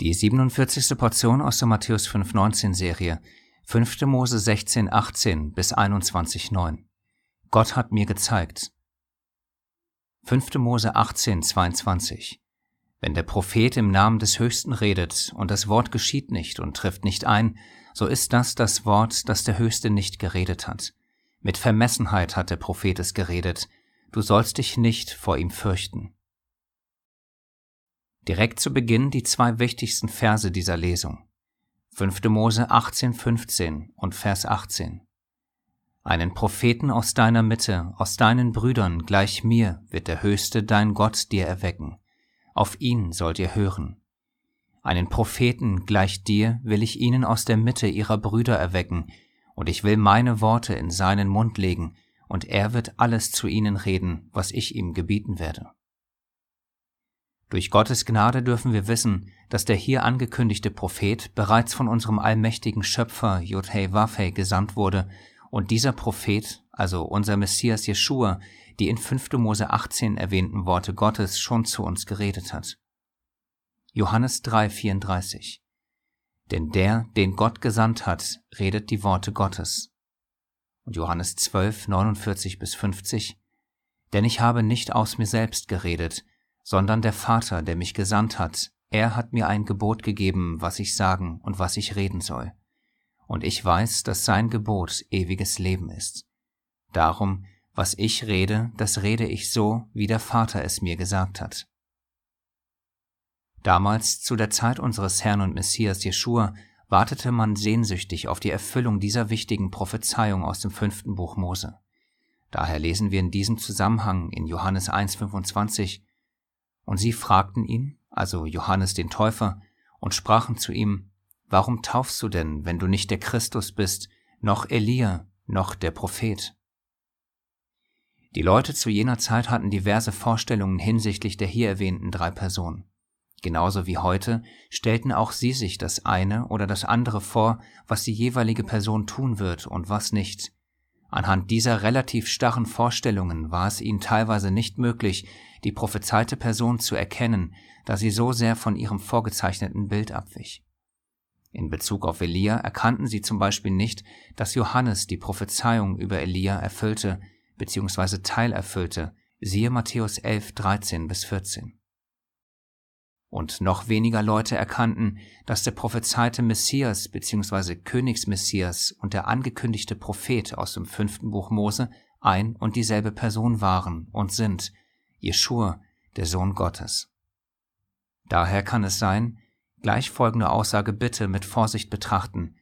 Die 47. Portion aus der Matthäus 5,19 Serie, 5. Mose 16,18 bis 21,9. Gott hat mir gezeigt. 5. Mose 18,22. Wenn der Prophet im Namen des Höchsten redet und das Wort geschieht nicht und trifft nicht ein, so ist das das Wort, das der Höchste nicht geredet hat. Mit Vermessenheit hat der Prophet es geredet. Du sollst dich nicht vor ihm fürchten. Direkt zu Beginn die zwei wichtigsten Verse dieser Lesung. 5. Mose 18, 15 und Vers 18. Einen Propheten aus deiner Mitte, aus deinen Brüdern gleich mir wird der Höchste dein Gott dir erwecken. Auf ihn sollt ihr hören. Einen Propheten gleich dir will ich ihnen aus der Mitte ihrer Brüder erwecken, und ich will meine Worte in seinen Mund legen, und er wird alles zu ihnen reden, was ich ihm gebieten werde. Durch Gottes Gnade dürfen wir wissen, dass der hier angekündigte Prophet bereits von unserem allmächtigen Schöpfer Yodhei Wafei gesandt wurde und dieser Prophet, also unser Messias Jeschua, die in 5. Mose 18 erwähnten Worte Gottes schon zu uns geredet hat. Johannes 3,34 Denn der, den Gott gesandt hat, redet die Worte Gottes. Und Johannes 12, 49 bis 50 Denn ich habe nicht aus mir selbst geredet, sondern der Vater, der mich gesandt hat, er hat mir ein Gebot gegeben, was ich sagen und was ich reden soll. Und ich weiß, dass sein Gebot ewiges Leben ist. Darum, was ich rede, das rede ich so, wie der Vater es mir gesagt hat. Damals, zu der Zeit unseres Herrn und Messias Jeschua, wartete man sehnsüchtig auf die Erfüllung dieser wichtigen Prophezeiung aus dem fünften Buch Mose. Daher lesen wir in diesem Zusammenhang in Johannes 1,25 und sie fragten ihn, also Johannes den Täufer, und sprachen zu ihm, Warum taufst du denn, wenn du nicht der Christus bist, noch Elia, noch der Prophet? Die Leute zu jener Zeit hatten diverse Vorstellungen hinsichtlich der hier erwähnten drei Personen. Genauso wie heute stellten auch sie sich das eine oder das andere vor, was die jeweilige Person tun wird und was nicht. Anhand dieser relativ starren Vorstellungen war es ihnen teilweise nicht möglich, die prophezeite Person zu erkennen, da sie so sehr von ihrem vorgezeichneten Bild abwich. In Bezug auf Elia erkannten sie zum Beispiel nicht, dass Johannes die Prophezeiung über Elia erfüllte bzw. teilerfüllte, siehe Matthäus 11, 13 bis 14. Und noch weniger Leute erkannten, dass der prophezeite Messias bzw. Königsmessias und der angekündigte Prophet aus dem fünften Buch Mose ein und dieselbe Person waren und sind, Jeschua, der Sohn Gottes. Daher kann es sein, gleich folgende Aussage bitte mit Vorsicht betrachten,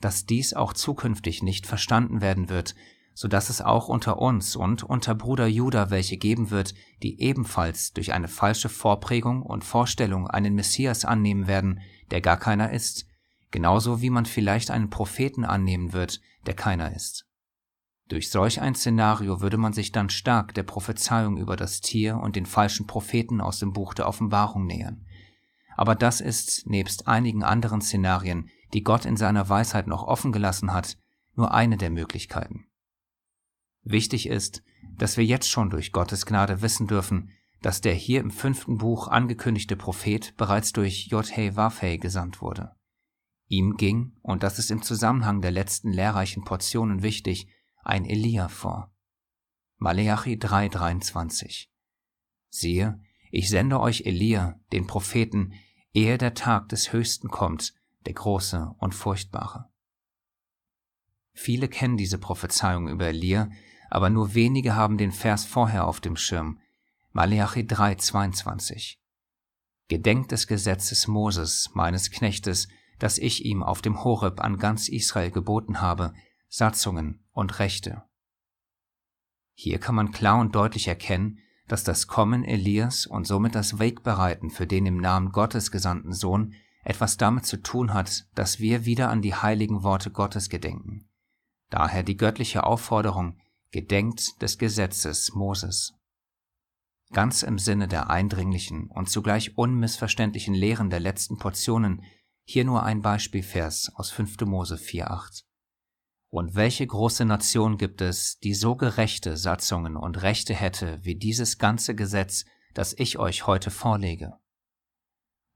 dass dies auch zukünftig nicht verstanden werden wird, so dass es auch unter uns und unter Bruder Judah welche geben wird, die ebenfalls durch eine falsche Vorprägung und Vorstellung einen Messias annehmen werden, der gar keiner ist, genauso wie man vielleicht einen Propheten annehmen wird, der keiner ist. Durch solch ein Szenario würde man sich dann stark der Prophezeiung über das Tier und den falschen Propheten aus dem Buch der Offenbarung nähern. Aber das ist, nebst einigen anderen Szenarien, die Gott in seiner Weisheit noch offen gelassen hat, nur eine der Möglichkeiten. Wichtig ist, dass wir jetzt schon durch Gottes Gnade wissen dürfen, dass der hier im fünften Buch angekündigte Prophet bereits durch J.H. Wafei gesandt wurde. Ihm ging, und das ist im Zusammenhang der letzten lehrreichen Portionen wichtig, ein Elia vor. Maleachi 3,23 Siehe, ich sende euch Elia, den Propheten, ehe der Tag des Höchsten kommt, der große und furchtbare. Viele kennen diese Prophezeiung über Elia, aber nur wenige haben den Vers vorher auf dem Schirm. Maleachi 3,22. Gedenkt des Gesetzes Moses, meines Knechtes, das ich ihm auf dem Horeb an ganz Israel geboten habe, Satzungen und Rechte. Hier kann man klar und deutlich erkennen, dass das Kommen Elias und somit das Wegbereiten für den im Namen Gottes gesandten Sohn etwas damit zu tun hat, dass wir wieder an die heiligen Worte Gottes gedenken. Daher die göttliche Aufforderung, gedenkt des Gesetzes Moses. Ganz im Sinne der eindringlichen und zugleich unmissverständlichen Lehren der letzten Portionen hier nur ein Beispielvers aus 5. Mose 4.8. Und welche große Nation gibt es, die so gerechte Satzungen und Rechte hätte wie dieses ganze Gesetz, das ich euch heute vorlege?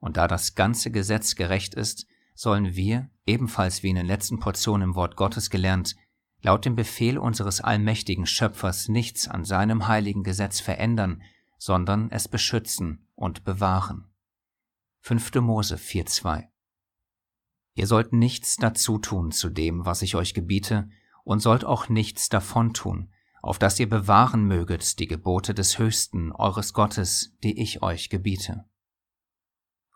Und da das ganze Gesetz gerecht ist, sollen wir, ebenfalls wie in den letzten Portionen im Wort Gottes gelernt, laut dem Befehl unseres allmächtigen Schöpfers nichts an seinem heiligen Gesetz verändern, sondern es beschützen und bewahren. 5. Mose 4.2 Ihr sollt nichts dazu tun zu dem, was ich euch gebiete, und sollt auch nichts davon tun, auf dass ihr bewahren möget die Gebote des Höchsten, eures Gottes, die ich euch gebiete.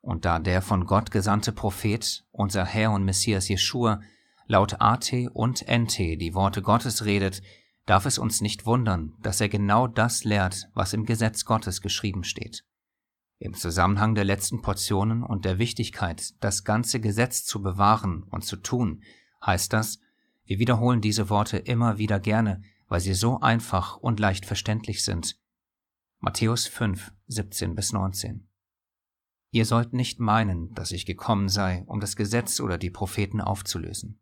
Und da der von Gott gesandte Prophet, unser Herr und Messias Jeschua, laut AT und NT die Worte Gottes redet, darf es uns nicht wundern, dass er genau das lehrt, was im Gesetz Gottes geschrieben steht. Im Zusammenhang der letzten Portionen und der Wichtigkeit, das ganze Gesetz zu bewahren und zu tun, heißt das, wir wiederholen diese Worte immer wieder gerne, weil sie so einfach und leicht verständlich sind. Matthäus 5, 17 bis 19. Ihr sollt nicht meinen, dass ich gekommen sei, um das Gesetz oder die Propheten aufzulösen.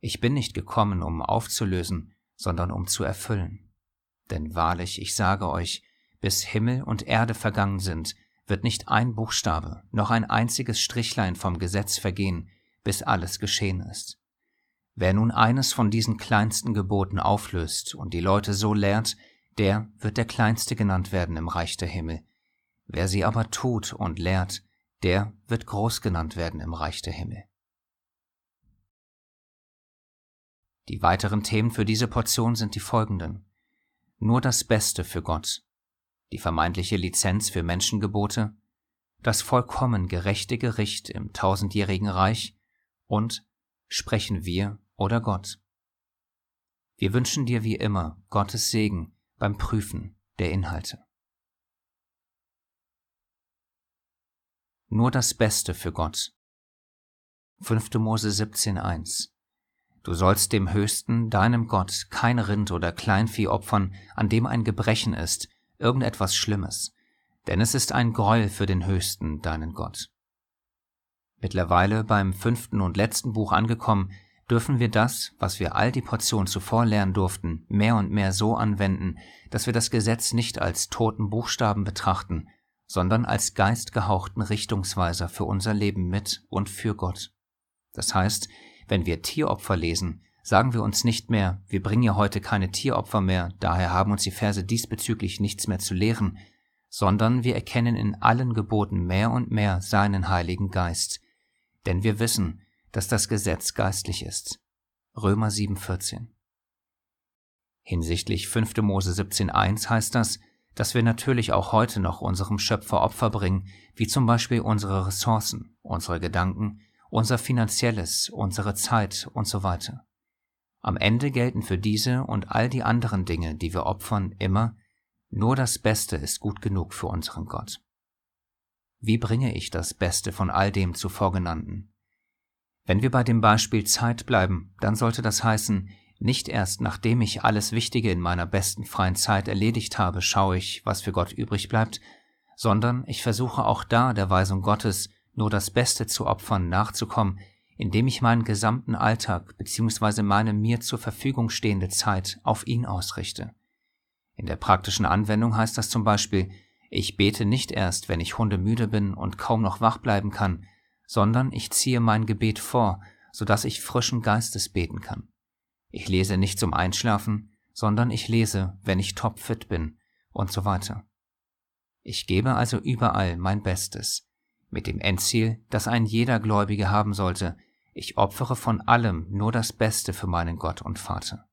Ich bin nicht gekommen, um aufzulösen, sondern um zu erfüllen. Denn wahrlich, ich sage euch, bis Himmel und Erde vergangen sind, wird nicht ein Buchstabe, noch ein einziges Strichlein vom Gesetz vergehen, bis alles geschehen ist. Wer nun eines von diesen kleinsten Geboten auflöst und die Leute so lehrt, der wird der Kleinste genannt werden im Reich der Himmel. Wer sie aber tut und lehrt, der wird groß genannt werden im Reich der Himmel. Die weiteren Themen für diese Portion sind die folgenden. Nur das Beste für Gott, die vermeintliche Lizenz für Menschengebote, das vollkommen gerechte Gericht im tausendjährigen Reich und sprechen wir oder Gott. Wir wünschen dir wie immer Gottes Segen beim Prüfen der Inhalte. Nur das Beste für Gott. 5. Mose 17.1 Du sollst dem Höchsten, deinem Gott, kein Rind oder Kleinvieh opfern, an dem ein Gebrechen ist, irgendetwas Schlimmes, denn es ist ein Gräuel für den Höchsten, deinen Gott. Mittlerweile beim fünften und letzten Buch angekommen, dürfen wir das, was wir all die Portion zuvor lernen durften, mehr und mehr so anwenden, dass wir das Gesetz nicht als toten Buchstaben betrachten, sondern als geistgehauchten Richtungsweiser für unser Leben mit und für Gott. Das heißt, wenn wir Tieropfer lesen, sagen wir uns nicht mehr, wir bringen ja heute keine Tieropfer mehr, daher haben uns die Verse diesbezüglich nichts mehr zu lehren, sondern wir erkennen in allen Geboten mehr und mehr seinen Heiligen Geist, denn wir wissen, dass das Gesetz geistlich ist. Römer 7,14 Hinsichtlich 5. Mose 17,1 heißt das, dass wir natürlich auch heute noch unserem Schöpfer Opfer bringen, wie zum Beispiel unsere Ressourcen, unsere Gedanken, unser finanzielles, unsere Zeit und so weiter. Am Ende gelten für diese und all die anderen Dinge, die wir opfern, immer, nur das Beste ist gut genug für unseren Gott. Wie bringe ich das Beste von all dem zuvor genannten? Wenn wir bei dem Beispiel Zeit bleiben, dann sollte das heißen, nicht erst nachdem ich alles Wichtige in meiner besten freien Zeit erledigt habe, schaue ich, was für Gott übrig bleibt, sondern ich versuche auch da der Weisung Gottes, nur das Beste zu opfern, nachzukommen, indem ich meinen gesamten Alltag bzw. meine mir zur Verfügung stehende Zeit auf ihn ausrichte. In der praktischen Anwendung heißt das zum Beispiel, ich bete nicht erst, wenn ich hundemüde bin und kaum noch wach bleiben kann, sondern ich ziehe mein Gebet vor, so dass ich frischen Geistes beten kann. Ich lese nicht zum Einschlafen, sondern ich lese, wenn ich topfit bin und so weiter. Ich gebe also überall mein Bestes, mit dem Endziel, das ein jeder Gläubige haben sollte, ich opfere von allem nur das Beste für meinen Gott und Vater.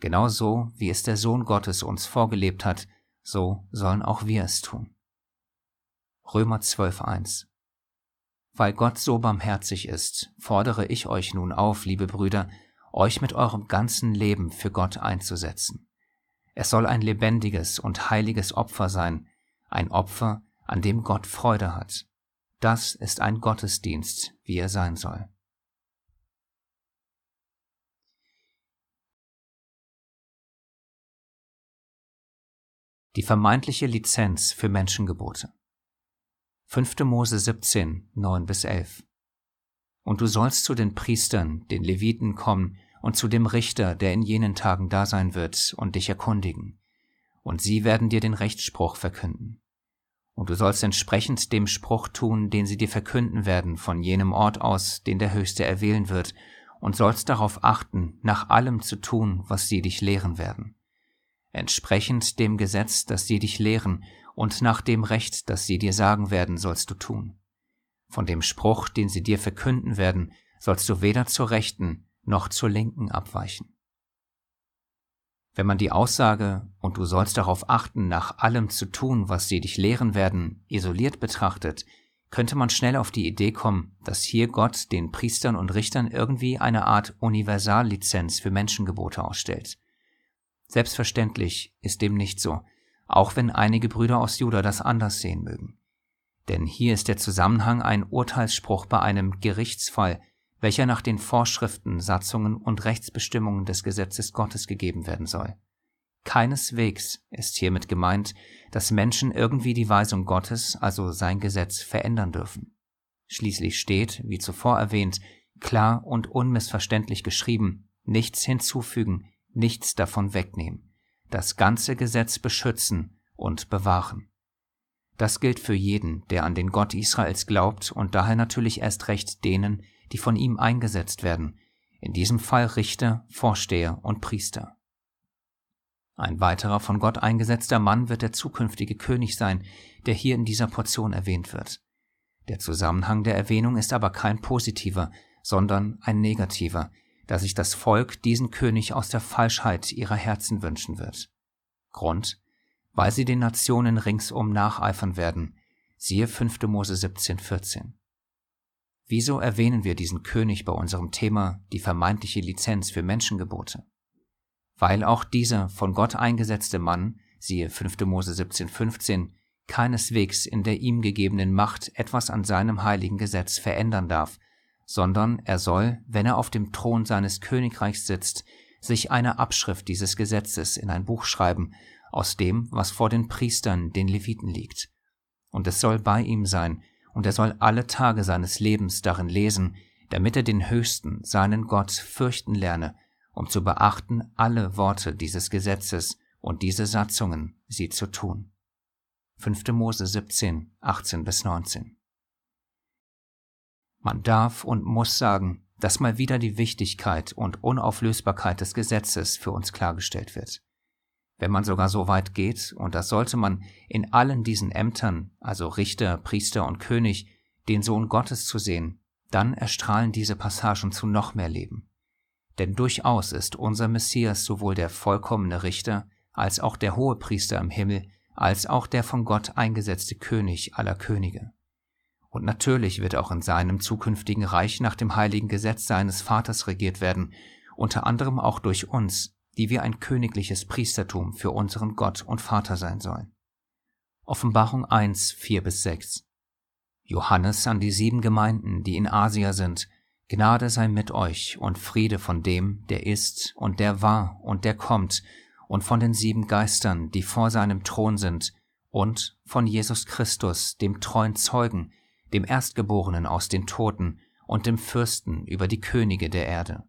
Genau so, wie es der Sohn Gottes uns vorgelebt hat, so sollen auch wir es tun. Römer 12.1 weil Gott so barmherzig ist, fordere ich euch nun auf, liebe Brüder, euch mit eurem ganzen Leben für Gott einzusetzen. Es soll ein lebendiges und heiliges Opfer sein, ein Opfer, an dem Gott Freude hat. Das ist ein Gottesdienst, wie er sein soll. Die vermeintliche Lizenz für Menschengebote. 5. Mose 17, 9 bis 11. Und du sollst zu den Priestern, den Leviten kommen und zu dem Richter, der in jenen Tagen da sein wird, und dich erkundigen. Und sie werden dir den Rechtsspruch verkünden. Und du sollst entsprechend dem Spruch tun, den sie dir verkünden werden, von jenem Ort aus, den der Höchste erwählen wird, und sollst darauf achten, nach allem zu tun, was sie dich lehren werden. Entsprechend dem Gesetz, das sie dich lehren, und nach dem Recht, das sie dir sagen werden, sollst du tun. Von dem Spruch, den sie dir verkünden werden, sollst du weder zur Rechten noch zur Linken abweichen. Wenn man die Aussage, und du sollst darauf achten, nach allem zu tun, was sie dich lehren werden, isoliert betrachtet, könnte man schnell auf die Idee kommen, dass hier Gott den Priestern und Richtern irgendwie eine Art Universallizenz für Menschengebote ausstellt. Selbstverständlich ist dem nicht so, auch wenn einige Brüder aus Juda das anders sehen mögen. Denn hier ist der Zusammenhang ein Urteilsspruch bei einem Gerichtsfall, welcher nach den Vorschriften, Satzungen und Rechtsbestimmungen des Gesetzes Gottes gegeben werden soll. Keineswegs ist hiermit gemeint, dass Menschen irgendwie die Weisung Gottes, also sein Gesetz, verändern dürfen. Schließlich steht, wie zuvor erwähnt, klar und unmissverständlich geschrieben, nichts hinzufügen, nichts davon wegnehmen, das ganze Gesetz beschützen und bewahren. Das gilt für jeden, der an den Gott Israels glaubt und daher natürlich erst recht denen, die von ihm eingesetzt werden, in diesem Fall Richter, Vorsteher und Priester. Ein weiterer von Gott eingesetzter Mann wird der zukünftige König sein, der hier in dieser Portion erwähnt wird. Der Zusammenhang der Erwähnung ist aber kein positiver, sondern ein negativer, da sich das Volk diesen König aus der Falschheit ihrer Herzen wünschen wird. Grund, weil sie den Nationen ringsum nacheifern werden, siehe 5. Mose 17, 14. Wieso erwähnen wir diesen König bei unserem Thema die vermeintliche Lizenz für Menschengebote? Weil auch dieser von Gott eingesetzte Mann, siehe 5. Mose 17,15, keineswegs in der ihm gegebenen Macht etwas an seinem heiligen Gesetz verändern darf, sondern er soll, wenn er auf dem Thron seines Königreichs sitzt, sich eine Abschrift dieses Gesetzes in ein Buch schreiben, aus dem, was vor den Priestern, den Leviten liegt. Und es soll bei ihm sein, und er soll alle Tage seines Lebens darin lesen, damit er den Höchsten, seinen Gott, fürchten lerne, um zu beachten alle Worte dieses Gesetzes und diese Satzungen, sie zu tun. 5. Mose 17, 18 bis 19. Man darf und muss sagen, dass mal wieder die Wichtigkeit und Unauflösbarkeit des Gesetzes für uns klargestellt wird wenn man sogar so weit geht, und das sollte man in allen diesen Ämtern, also Richter, Priester und König, den Sohn Gottes zu sehen, dann erstrahlen diese Passagen zu noch mehr Leben. Denn durchaus ist unser Messias sowohl der vollkommene Richter, als auch der hohe Priester im Himmel, als auch der von Gott eingesetzte König aller Könige. Und natürlich wird auch in seinem zukünftigen Reich nach dem heiligen Gesetz seines Vaters regiert werden, unter anderem auch durch uns, die wir ein königliches Priestertum für unseren Gott und Vater sein sollen. Offenbarung 1, 4 bis 6 Johannes an die sieben Gemeinden, die in Asia sind, Gnade sei mit euch und Friede von dem, der ist und der war und der kommt, und von den sieben Geistern, die vor seinem Thron sind, und von Jesus Christus, dem treuen Zeugen, dem Erstgeborenen aus den Toten und dem Fürsten über die Könige der Erde.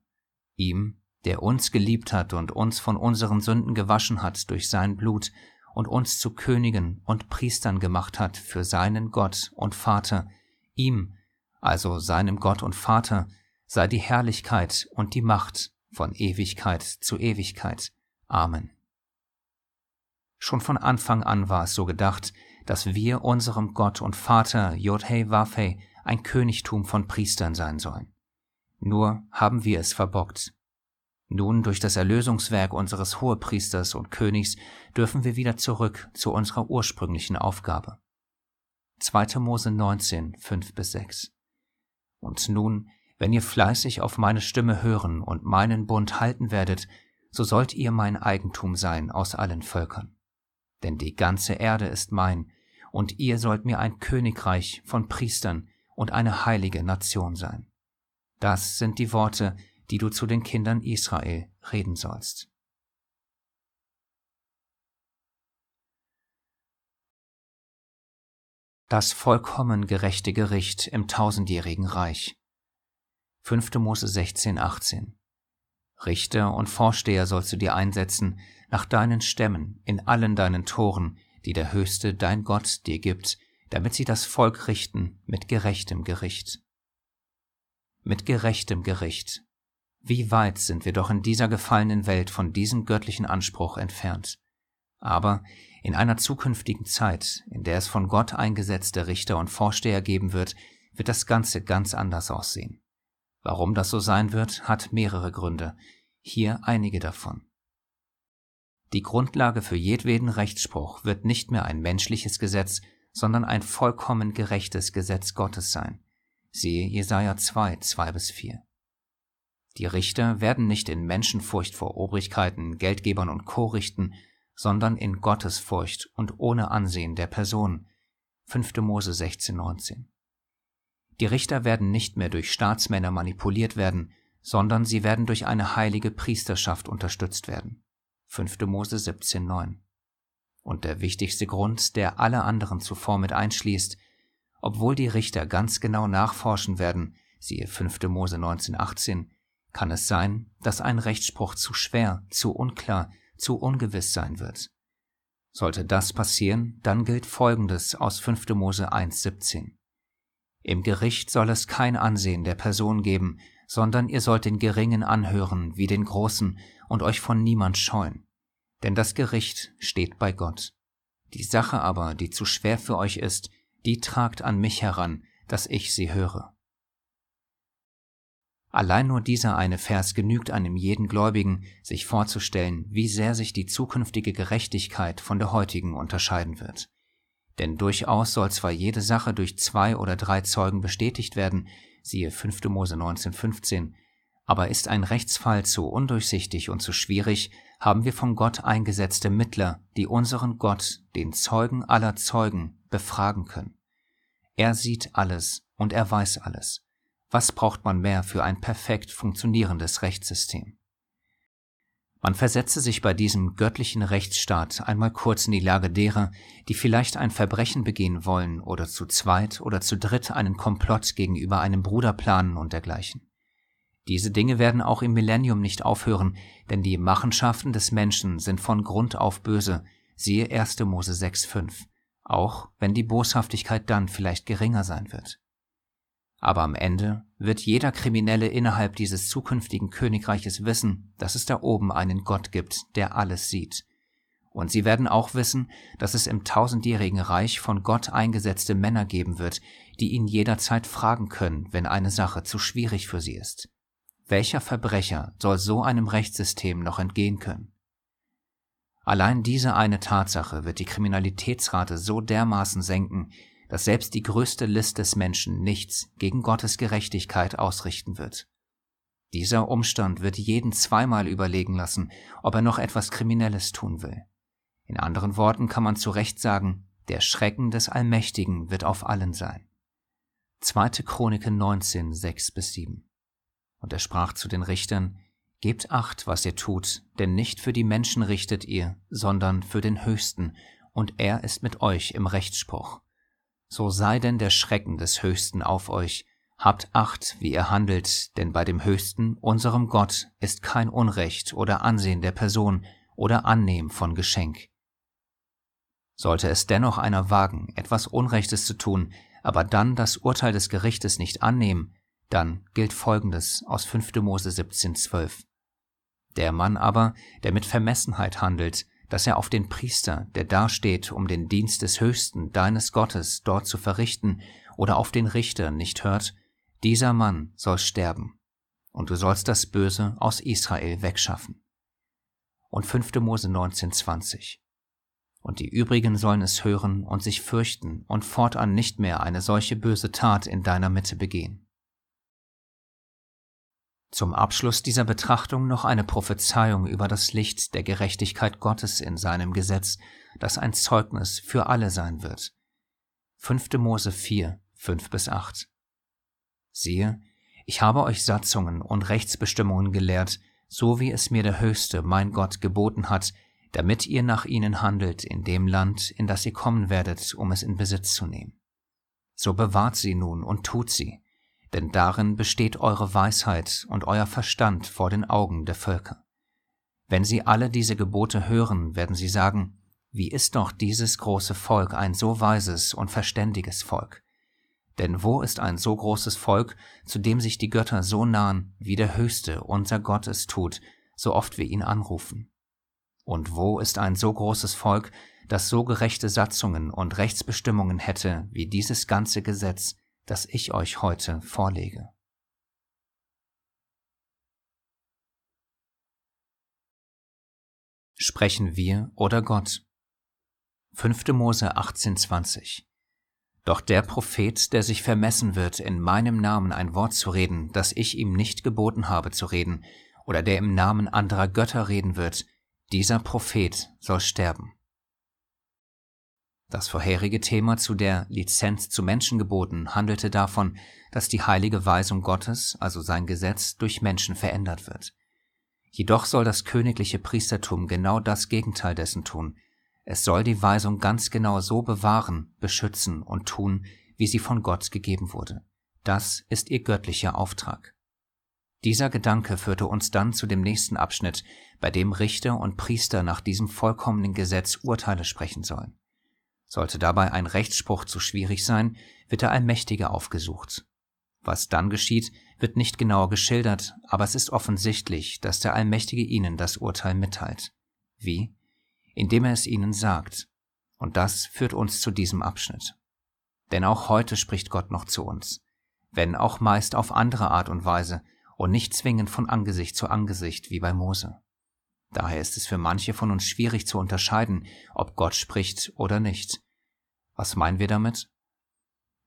Ihm der uns geliebt hat und uns von unseren Sünden gewaschen hat durch sein Blut und uns zu Königen und Priestern gemacht hat für seinen Gott und Vater, ihm, also seinem Gott und Vater, sei die Herrlichkeit und die Macht von Ewigkeit zu Ewigkeit. Amen. Schon von Anfang an war es so gedacht, dass wir unserem Gott und Vater Yod-Heh Wafeh ein Königtum von Priestern sein sollen. Nur haben wir es verbockt nun, durch das Erlösungswerk unseres Hohepriesters und Königs dürfen wir wieder zurück zu unserer ursprünglichen Aufgabe. 2. Mose 19, 5 bis 6. Und nun, wenn ihr fleißig auf meine Stimme hören und meinen Bund halten werdet, so sollt ihr mein Eigentum sein aus allen Völkern. Denn die ganze Erde ist mein, und ihr sollt mir ein Königreich von Priestern und eine heilige Nation sein. Das sind die Worte, die du zu den Kindern Israel reden sollst. Das vollkommen gerechte Gericht im tausendjährigen Reich. 5. Mose 16, 18. Richter und Vorsteher sollst du dir einsetzen nach deinen Stämmen in allen deinen Toren, die der Höchste dein Gott dir gibt, damit sie das Volk richten mit gerechtem Gericht. Mit gerechtem Gericht. Wie weit sind wir doch in dieser gefallenen Welt von diesem göttlichen Anspruch entfernt. Aber in einer zukünftigen Zeit, in der es von Gott eingesetzte Richter und Vorsteher geben wird, wird das Ganze ganz anders aussehen. Warum das so sein wird, hat mehrere Gründe. Hier einige davon. Die Grundlage für jedweden Rechtsspruch wird nicht mehr ein menschliches Gesetz, sondern ein vollkommen gerechtes Gesetz Gottes sein. Siehe Jesaja 2, 2 bis 4. Die Richter werden nicht in Menschenfurcht vor Obrigkeiten, Geldgebern und Co. richten, sondern in Gottesfurcht und ohne Ansehen der Person. 5. Mose 16, 19. Die Richter werden nicht mehr durch Staatsmänner manipuliert werden, sondern sie werden durch eine heilige Priesterschaft unterstützt werden. 5. Mose 17, 9. Und der wichtigste Grund, der alle anderen zuvor mit einschließt, obwohl die Richter ganz genau nachforschen werden, siehe 5. Mose 19, 18, kann es sein, dass ein Rechtsspruch zu schwer, zu unklar, zu ungewiss sein wird. Sollte das passieren, dann gilt Folgendes aus 5. Mose 1, 17. Im Gericht soll es kein Ansehen der Person geben, sondern ihr sollt den Geringen anhören wie den Großen und euch von niemand scheuen. Denn das Gericht steht bei Gott. Die Sache aber, die zu schwer für euch ist, die tragt an mich heran, dass ich sie höre. Allein nur dieser eine Vers genügt einem jeden Gläubigen, sich vorzustellen, wie sehr sich die zukünftige Gerechtigkeit von der heutigen unterscheiden wird. Denn durchaus soll zwar jede Sache durch zwei oder drei Zeugen bestätigt werden, siehe 5. Mose 1915, aber ist ein Rechtsfall zu undurchsichtig und zu schwierig, haben wir von Gott eingesetzte Mittler, die unseren Gott, den Zeugen aller Zeugen, befragen können. Er sieht alles und er weiß alles. Was braucht man mehr für ein perfekt funktionierendes Rechtssystem? Man versetze sich bei diesem göttlichen Rechtsstaat einmal kurz in die Lage derer, die vielleicht ein Verbrechen begehen wollen oder zu zweit oder zu dritt einen Komplott gegenüber einem Bruder planen und dergleichen. Diese Dinge werden auch im Millennium nicht aufhören, denn die Machenschaften des Menschen sind von Grund auf böse, siehe 1. Mose 6,5, auch wenn die Boshaftigkeit dann vielleicht geringer sein wird. Aber am Ende wird jeder Kriminelle innerhalb dieses zukünftigen Königreiches wissen, dass es da oben einen Gott gibt, der alles sieht. Und sie werden auch wissen, dass es im tausendjährigen Reich von Gott eingesetzte Männer geben wird, die ihn jederzeit fragen können, wenn eine Sache zu schwierig für sie ist. Welcher Verbrecher soll so einem Rechtssystem noch entgehen können? Allein diese eine Tatsache wird die Kriminalitätsrate so dermaßen senken, dass selbst die größte List des Menschen nichts gegen Gottes Gerechtigkeit ausrichten wird. Dieser Umstand wird jeden zweimal überlegen lassen, ob er noch etwas Kriminelles tun will. In anderen Worten kann man zu Recht sagen, der Schrecken des Allmächtigen wird auf allen sein. 2. Chronike 19, 6 bis 7. Und er sprach zu den Richtern, Gebt acht, was ihr tut, denn nicht für die Menschen richtet ihr, sondern für den Höchsten, und er ist mit euch im Rechtsspruch so sei denn der Schrecken des Höchsten auf euch, habt acht, wie ihr handelt, denn bei dem Höchsten, unserem Gott, ist kein Unrecht oder Ansehen der Person oder Annehmen von Geschenk. Sollte es dennoch einer wagen, etwas Unrechtes zu tun, aber dann das Urteil des Gerichtes nicht annehmen, dann gilt Folgendes aus 5. Mose 17,12. Der Mann aber, der mit Vermessenheit handelt, dass er auf den Priester, der dasteht, um den Dienst des Höchsten, deines Gottes, dort zu verrichten, oder auf den Richter nicht hört, dieser Mann soll sterben, und du sollst das Böse aus Israel wegschaffen. Und 5. Mose 19,20 Und die übrigen sollen es hören und sich fürchten und fortan nicht mehr eine solche böse Tat in deiner Mitte begehen. Zum Abschluss dieser Betrachtung noch eine Prophezeiung über das Licht der Gerechtigkeit Gottes in seinem Gesetz, das ein Zeugnis für alle sein wird. 5. Mose 4, 5 bis 8. Siehe, ich habe euch Satzungen und Rechtsbestimmungen gelehrt, so wie es mir der Höchste, mein Gott, geboten hat, damit ihr nach ihnen handelt in dem Land, in das ihr kommen werdet, um es in Besitz zu nehmen. So bewahrt sie nun und tut sie, denn darin besteht eure Weisheit und euer Verstand vor den Augen der Völker. Wenn sie alle diese Gebote hören, werden sie sagen, wie ist doch dieses große Volk ein so weises und verständiges Volk? Denn wo ist ein so großes Volk, zu dem sich die Götter so nahen, wie der Höchste, unser Gott, es tut, so oft wir ihn anrufen? Und wo ist ein so großes Volk, das so gerechte Satzungen und Rechtsbestimmungen hätte, wie dieses ganze Gesetz, das ich euch heute vorlege? Sprechen wir oder Gott? 5. Mose 18,20 Doch der Prophet, der sich vermessen wird, in meinem Namen ein Wort zu reden, das ich ihm nicht geboten habe zu reden, oder der im Namen anderer Götter reden wird, dieser Prophet soll sterben. Das vorherige Thema zu der Lizenz zu Menschengeboten handelte davon, dass die heilige Weisung Gottes, also sein Gesetz, durch Menschen verändert wird. Jedoch soll das königliche Priestertum genau das Gegenteil dessen tun, es soll die Weisung ganz genau so bewahren, beschützen und tun, wie sie von Gott gegeben wurde. Das ist ihr göttlicher Auftrag. Dieser Gedanke führte uns dann zu dem nächsten Abschnitt, bei dem Richter und Priester nach diesem vollkommenen Gesetz Urteile sprechen sollen. Sollte dabei ein Rechtsspruch zu schwierig sein, wird der Allmächtige aufgesucht. Was dann geschieht, wird nicht genauer geschildert, aber es ist offensichtlich, dass der Allmächtige ihnen das Urteil mitteilt. Wie? indem er es ihnen sagt. Und das führt uns zu diesem Abschnitt. Denn auch heute spricht Gott noch zu uns, wenn auch meist auf andere Art und Weise und nicht zwingend von Angesicht zu Angesicht wie bei Mose. Daher ist es für manche von uns schwierig zu unterscheiden, ob Gott spricht oder nicht. Was meinen wir damit?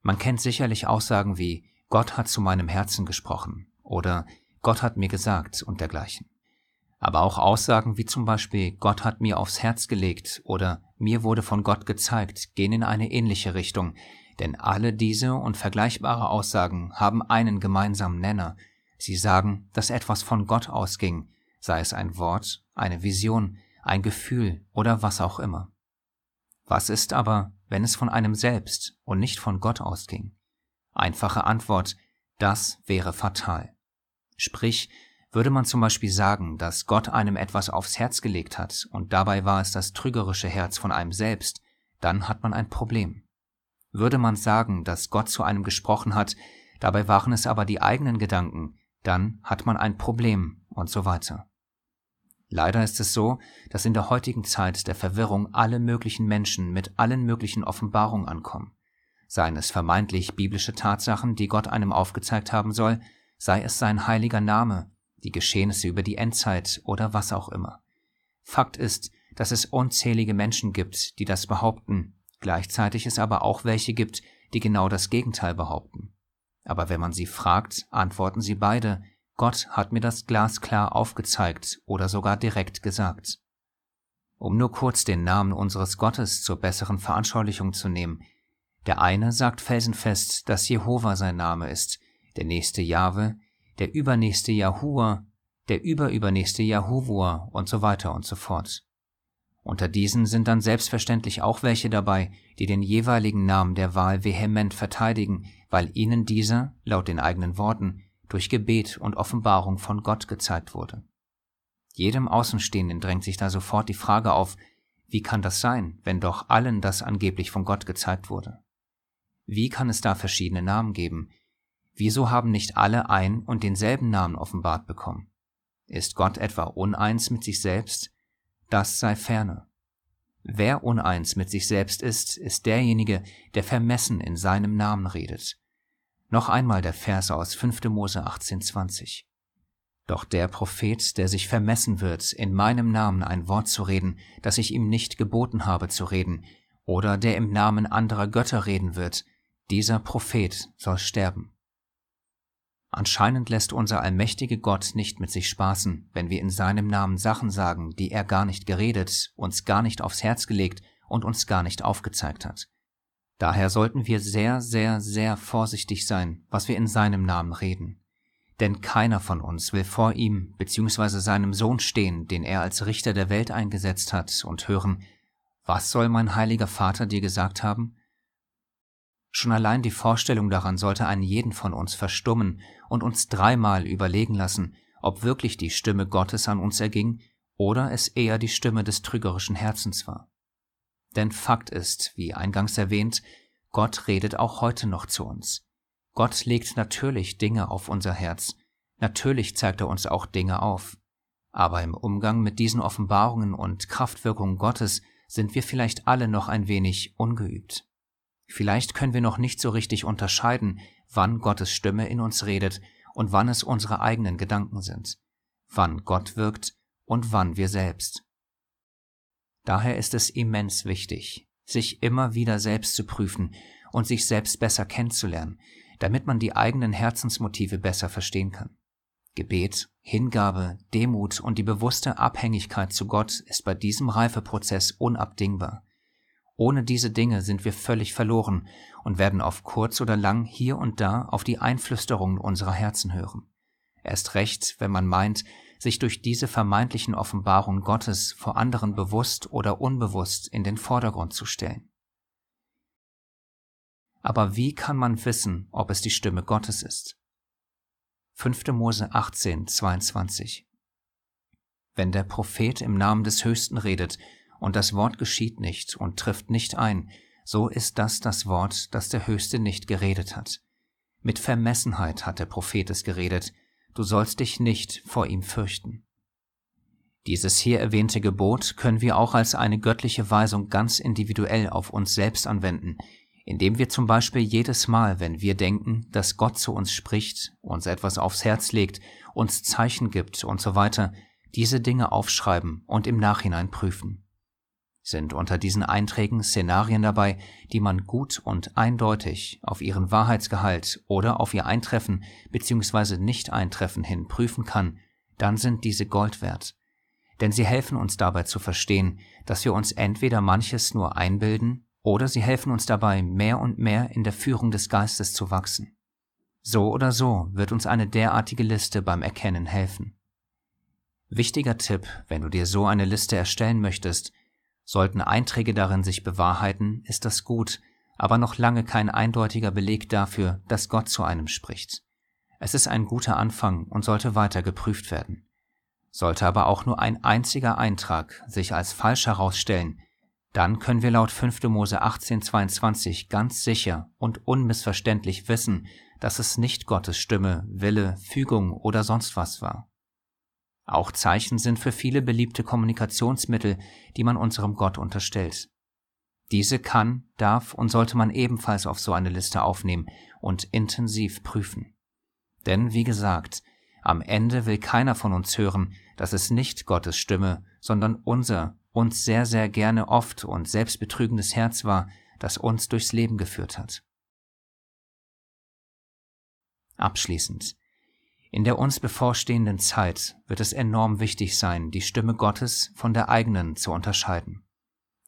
Man kennt sicherlich Aussagen wie Gott hat zu meinem Herzen gesprochen oder Gott hat mir gesagt und dergleichen. Aber auch Aussagen wie zum Beispiel Gott hat mir aufs Herz gelegt oder mir wurde von Gott gezeigt gehen in eine ähnliche Richtung, denn alle diese und vergleichbare Aussagen haben einen gemeinsamen Nenner. Sie sagen, dass etwas von Gott ausging, sei es ein Wort, eine Vision, ein Gefühl oder was auch immer. Was ist aber, wenn es von einem selbst und nicht von Gott ausging? Einfache Antwort, das wäre fatal. Sprich, würde man zum Beispiel sagen, dass Gott einem etwas aufs Herz gelegt hat und dabei war es das trügerische Herz von einem selbst, dann hat man ein Problem. Würde man sagen, dass Gott zu einem gesprochen hat, dabei waren es aber die eigenen Gedanken, dann hat man ein Problem und so weiter. Leider ist es so, dass in der heutigen Zeit der Verwirrung alle möglichen Menschen mit allen möglichen Offenbarungen ankommen. Seien es vermeintlich biblische Tatsachen, die Gott einem aufgezeigt haben soll, sei es sein heiliger Name, die Geschehnisse über die Endzeit oder was auch immer. Fakt ist, dass es unzählige Menschen gibt, die das behaupten, gleichzeitig es aber auch welche gibt, die genau das Gegenteil behaupten. Aber wenn man sie fragt, antworten sie beide, Gott hat mir das glasklar aufgezeigt oder sogar direkt gesagt. Um nur kurz den Namen unseres Gottes zur besseren Veranschaulichung zu nehmen, der eine sagt felsenfest, dass Jehova sein Name ist, der nächste Jahwe, der übernächste Jahua, der überübernächste Jahuvua und so weiter und so fort. Unter diesen sind dann selbstverständlich auch welche dabei, die den jeweiligen Namen der Wahl vehement verteidigen, weil ihnen dieser, laut den eigenen Worten, durch Gebet und Offenbarung von Gott gezeigt wurde. Jedem Außenstehenden drängt sich da sofort die Frage auf, wie kann das sein, wenn doch allen das angeblich von Gott gezeigt wurde? Wie kann es da verschiedene Namen geben, Wieso haben nicht alle ein und denselben Namen offenbart bekommen? Ist Gott etwa uneins mit sich selbst? Das sei ferne. Wer uneins mit sich selbst ist, ist derjenige, der vermessen in seinem Namen redet. Noch einmal der Vers aus 5. Mose 18,20. Doch der Prophet, der sich vermessen wird, in meinem Namen ein Wort zu reden, das ich ihm nicht geboten habe zu reden, oder der im Namen anderer Götter reden wird, dieser Prophet soll sterben. Anscheinend lässt unser allmächtige Gott nicht mit sich spaßen, wenn wir in seinem Namen Sachen sagen, die er gar nicht geredet, uns gar nicht aufs Herz gelegt und uns gar nicht aufgezeigt hat. Daher sollten wir sehr, sehr, sehr vorsichtig sein, was wir in seinem Namen reden. Denn keiner von uns will vor ihm bzw. seinem Sohn stehen, den er als Richter der Welt eingesetzt hat, und hören, was soll mein heiliger Vater dir gesagt haben? Schon allein die Vorstellung daran sollte einen jeden von uns verstummen und uns dreimal überlegen lassen, ob wirklich die Stimme Gottes an uns erging oder es eher die Stimme des trügerischen Herzens war. Denn Fakt ist, wie eingangs erwähnt, Gott redet auch heute noch zu uns. Gott legt natürlich Dinge auf unser Herz, natürlich zeigt er uns auch Dinge auf. Aber im Umgang mit diesen Offenbarungen und Kraftwirkungen Gottes sind wir vielleicht alle noch ein wenig ungeübt. Vielleicht können wir noch nicht so richtig unterscheiden, wann Gottes Stimme in uns redet und wann es unsere eigenen Gedanken sind, wann Gott wirkt und wann wir selbst. Daher ist es immens wichtig, sich immer wieder selbst zu prüfen und sich selbst besser kennenzulernen, damit man die eigenen Herzensmotive besser verstehen kann. Gebet, Hingabe, Demut und die bewusste Abhängigkeit zu Gott ist bei diesem Reifeprozess unabdingbar. Ohne diese Dinge sind wir völlig verloren und werden auf kurz oder lang hier und da auf die Einflüsterungen unserer Herzen hören. Erst recht, wenn man meint, sich durch diese vermeintlichen Offenbarungen Gottes vor anderen bewusst oder unbewusst in den Vordergrund zu stellen. Aber wie kann man wissen, ob es die Stimme Gottes ist? 5. Mose 18, 22 Wenn der Prophet im Namen des Höchsten redet, und das Wort geschieht nicht und trifft nicht ein, so ist das das Wort, das der Höchste nicht geredet hat. Mit Vermessenheit hat der Prophet es geredet, du sollst dich nicht vor ihm fürchten. Dieses hier erwähnte Gebot können wir auch als eine göttliche Weisung ganz individuell auf uns selbst anwenden, indem wir zum Beispiel jedes Mal, wenn wir denken, dass Gott zu uns spricht, uns etwas aufs Herz legt, uns Zeichen gibt und so weiter, diese Dinge aufschreiben und im Nachhinein prüfen. Sind unter diesen Einträgen Szenarien dabei, die man gut und eindeutig auf ihren Wahrheitsgehalt oder auf ihr Eintreffen bzw. Nicht-Eintreffen hin prüfen kann, dann sind diese Gold wert. Denn sie helfen uns dabei zu verstehen, dass wir uns entweder manches nur einbilden oder sie helfen uns dabei, mehr und mehr in der Führung des Geistes zu wachsen. So oder so wird uns eine derartige Liste beim Erkennen helfen. Wichtiger Tipp, wenn du dir so eine Liste erstellen möchtest, Sollten Einträge darin sich bewahrheiten, ist das gut, aber noch lange kein eindeutiger Beleg dafür, dass Gott zu einem spricht. Es ist ein guter Anfang und sollte weiter geprüft werden. Sollte aber auch nur ein einziger Eintrag sich als falsch herausstellen, dann können wir laut 5. Mose 1822 ganz sicher und unmissverständlich wissen, dass es nicht Gottes Stimme, Wille, Fügung oder sonst was war. Auch Zeichen sind für viele beliebte Kommunikationsmittel, die man unserem Gott unterstellt. Diese kann, darf und sollte man ebenfalls auf so eine Liste aufnehmen und intensiv prüfen. Denn, wie gesagt, am Ende will keiner von uns hören, dass es nicht Gottes Stimme, sondern unser, uns sehr, sehr gerne oft und selbstbetrügendes Herz war, das uns durchs Leben geführt hat. Abschließend. In der uns bevorstehenden Zeit wird es enorm wichtig sein, die Stimme Gottes von der eigenen zu unterscheiden.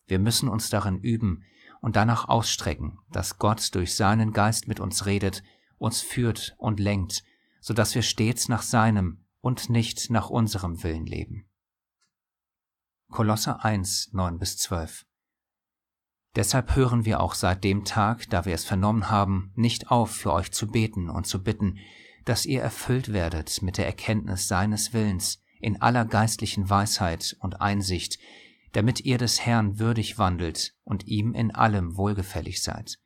Wir müssen uns darin üben und danach ausstrecken, dass Gott durch seinen Geist mit uns redet, uns führt und lenkt, so dass wir stets nach seinem und nicht nach unserem Willen leben. Kolosser 1, 9 bis 12 Deshalb hören wir auch seit dem Tag, da wir es vernommen haben, nicht auf, für euch zu beten und zu bitten, dass ihr erfüllt werdet mit der Erkenntnis seines Willens in aller geistlichen Weisheit und Einsicht, damit ihr des Herrn würdig wandelt und ihm in allem wohlgefällig seid,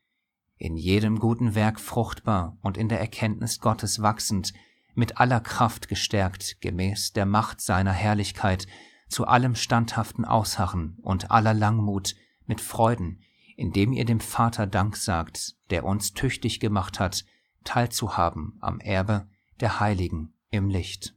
in jedem guten Werk fruchtbar und in der Erkenntnis Gottes wachsend, mit aller Kraft gestärkt gemäß der Macht seiner Herrlichkeit, zu allem standhaften Ausharren und aller Langmut mit Freuden, indem ihr dem Vater Dank sagt, der uns tüchtig gemacht hat, teilzuhaben am Erbe der Heiligen im Licht.